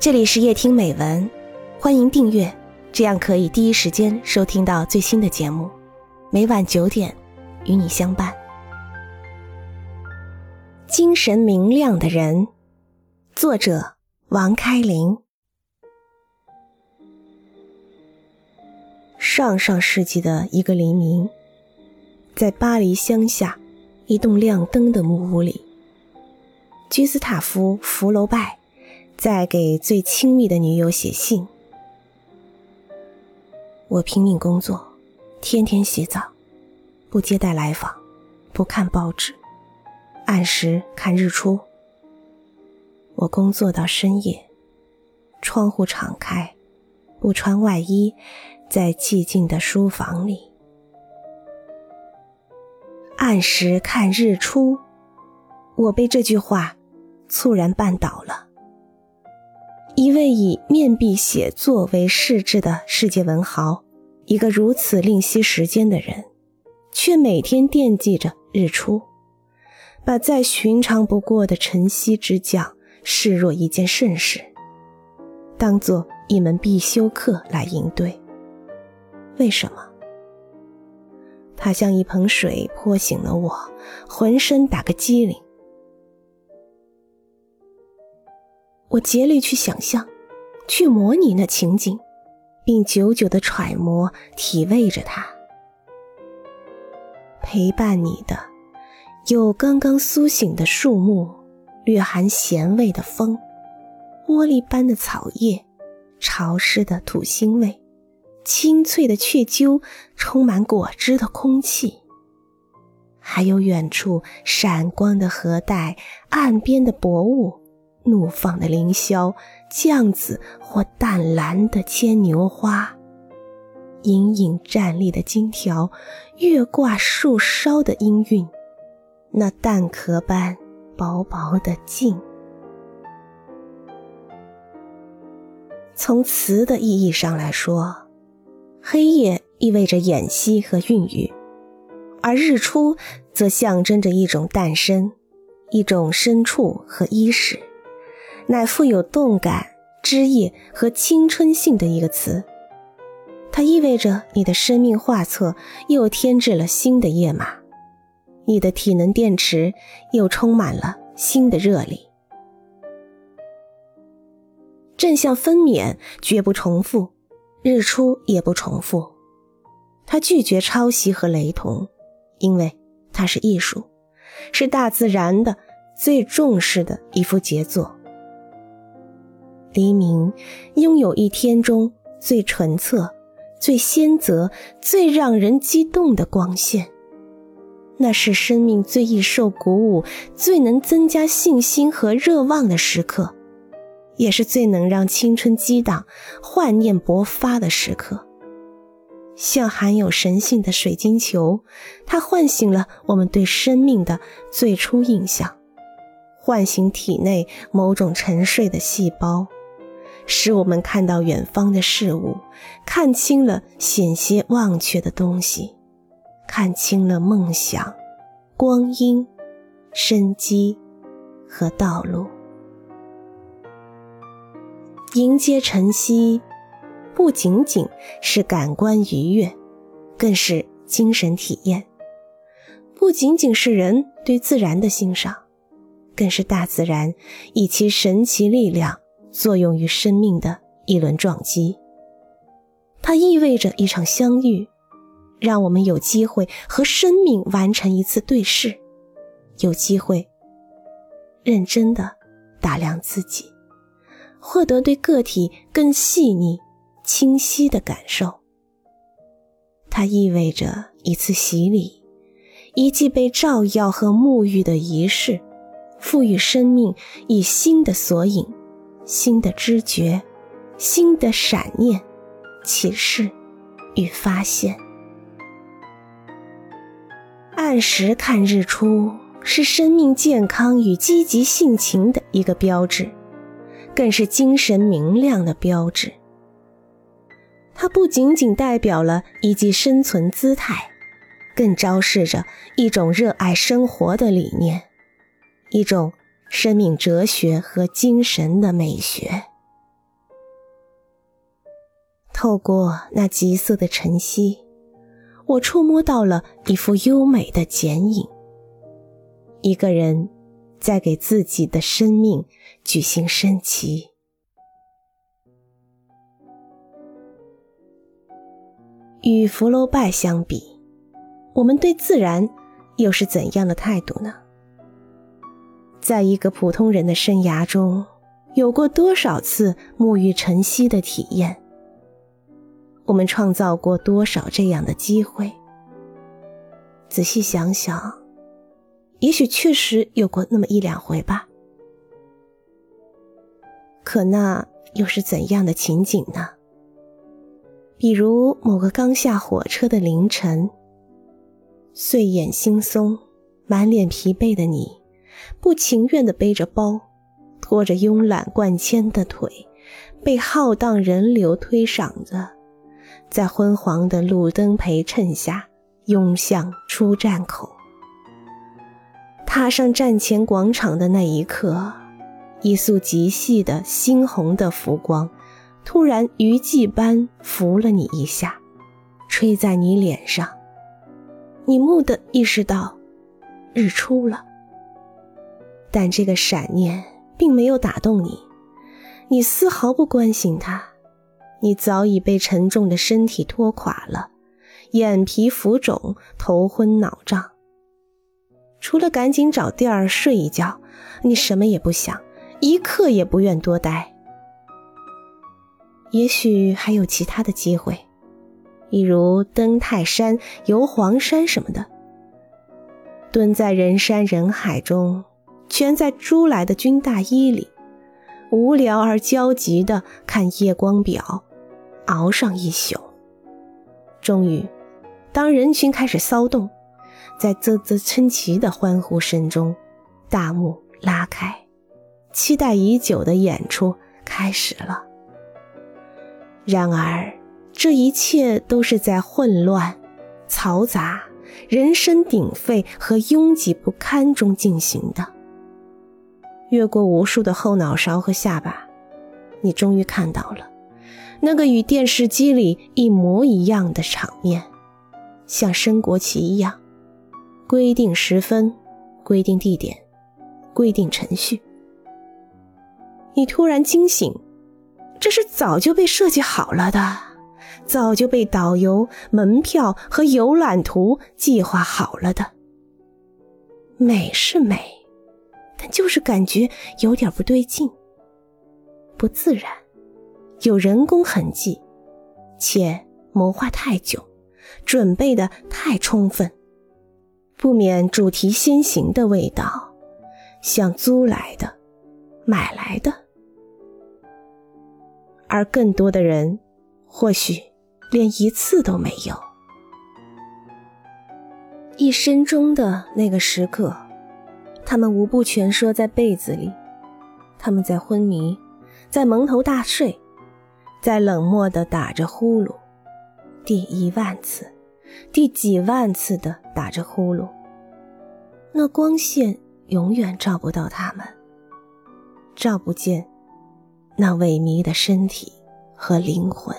这里是夜听美文，欢迎订阅，这样可以第一时间收听到最新的节目。每晚九点，与你相伴。精神明亮的人，作者王开林。上上世纪的一个黎明，在巴黎乡下一栋亮灯的木屋里，居斯塔夫·福楼拜。在给最亲密的女友写信。我拼命工作，天天洗澡，不接待来访，不看报纸，按时看日出。我工作到深夜，窗户敞开，不穿外衣，在寂静的书房里，按时看日出。我被这句话猝然绊倒了。一位以面壁写作为世志的世界文豪，一个如此吝惜时间的人，却每天惦记着日出，把再寻常不过的晨曦之将视若一件盛事，当做一门必修课来应对。为什么？他像一盆水泼醒了我，浑身打个激灵。我竭力去想象，去模拟那情景，并久久的揣摩、体味着它。陪伴你的，有刚刚苏醒的树木，略含咸味的风，玻璃般的草叶，潮湿的土腥味，清脆的雀鸠，充满果汁的空气，还有远处闪光的河带，岸边的薄雾。怒放的凌霄，酱紫或淡蓝的牵牛花，隐隐站立的金条，月挂树梢的音韵，那蛋壳般薄薄的静。从词的意义上来说，黑夜意味着演息和孕育，而日出则象征着一种诞生，一种深处和伊始。乃富有动感、枝叶和青春性的一个词，它意味着你的生命画册又添置了新的页码，你的体能电池又充满了新的热力。正向分娩绝不重复，日出也不重复，它拒绝抄袭和雷同，因为它是艺术，是大自然的最重视的一幅杰作。黎明拥有一天中最纯澈、最鲜泽、最让人激动的光线，那是生命最易受鼓舞、最能增加信心和热望的时刻，也是最能让青春激荡、幻念勃发的时刻。像含有神性的水晶球，它唤醒了我们对生命的最初印象，唤醒体内某种沉睡的细胞。使我们看到远方的事物，看清了险些忘却的东西，看清了梦想、光阴、生机和道路。迎接晨曦，不仅仅是感官愉悦，更是精神体验；不仅仅是人对自然的欣赏，更是大自然以其神奇力量。作用于生命的一轮撞击，它意味着一场相遇，让我们有机会和生命完成一次对视，有机会认真的打量自己，获得对个体更细腻、清晰的感受。它意味着一次洗礼，一记被照耀和沐浴的仪式，赋予生命以新的索引。新的知觉，新的闪念、启示与发现。按时看日出是生命健康与积极性情的一个标志，更是精神明亮的标志。它不仅仅代表了一记生存姿态，更昭示着一种热爱生活的理念，一种。生命哲学和精神的美学。透过那极色的晨曦，我触摸到了一幅优美的剪影。一个人在给自己的生命举行升旗。与福楼拜相比，我们对自然又是怎样的态度呢？在一个普通人的生涯中，有过多少次沐浴晨曦的体验？我们创造过多少这样的机会？仔细想想，也许确实有过那么一两回吧。可那又是怎样的情景呢？比如某个刚下火车的凌晨，睡眼惺忪、满脸疲惫的你。不情愿地背着包，拖着慵懒惯牵的腿，被浩荡人流推搡着，在昏黄的路灯陪衬下，涌向出站口。踏上站前广场的那一刻，一束极细的猩红的浮光，突然鱼际般拂了你一下，吹在你脸上，你蓦地意识到，日出了。但这个闪念并没有打动你，你丝毫不关心它，你早已被沉重的身体拖垮了，眼皮浮肿，头昏脑胀。除了赶紧找地儿睡一觉，你什么也不想，一刻也不愿多待。也许还有其他的机会，比如登泰山、游黄山什么的，蹲在人山人海中。蜷在租来的军大衣里，无聊而焦急地看夜光表，熬上一宿。终于，当人群开始骚动，在啧啧称奇的欢呼声中，大幕拉开，期待已久的演出开始了。然而，这一切都是在混乱、嘈杂、人声鼎沸和拥挤不堪中进行的。越过无数的后脑勺和下巴，你终于看到了那个与电视机里一模一样的场面，像升国旗一样，规定时分，规定地点，规定程序。你突然惊醒，这是早就被设计好了的，早就被导游、门票和游览图计划好了的。美是美。就是感觉有点不对劲，不自然，有人工痕迹，且谋划太久，准备的太充分，不免主题先行的味道，像租来的、买来的。而更多的人，或许连一次都没有。一生中的那个时刻。他们无不蜷缩在被子里，他们在昏迷，在蒙头大睡，在冷漠地打着呼噜，第一万次，第几万次的打着呼噜。那光线永远照不到他们，照不见那萎靡的身体和灵魂。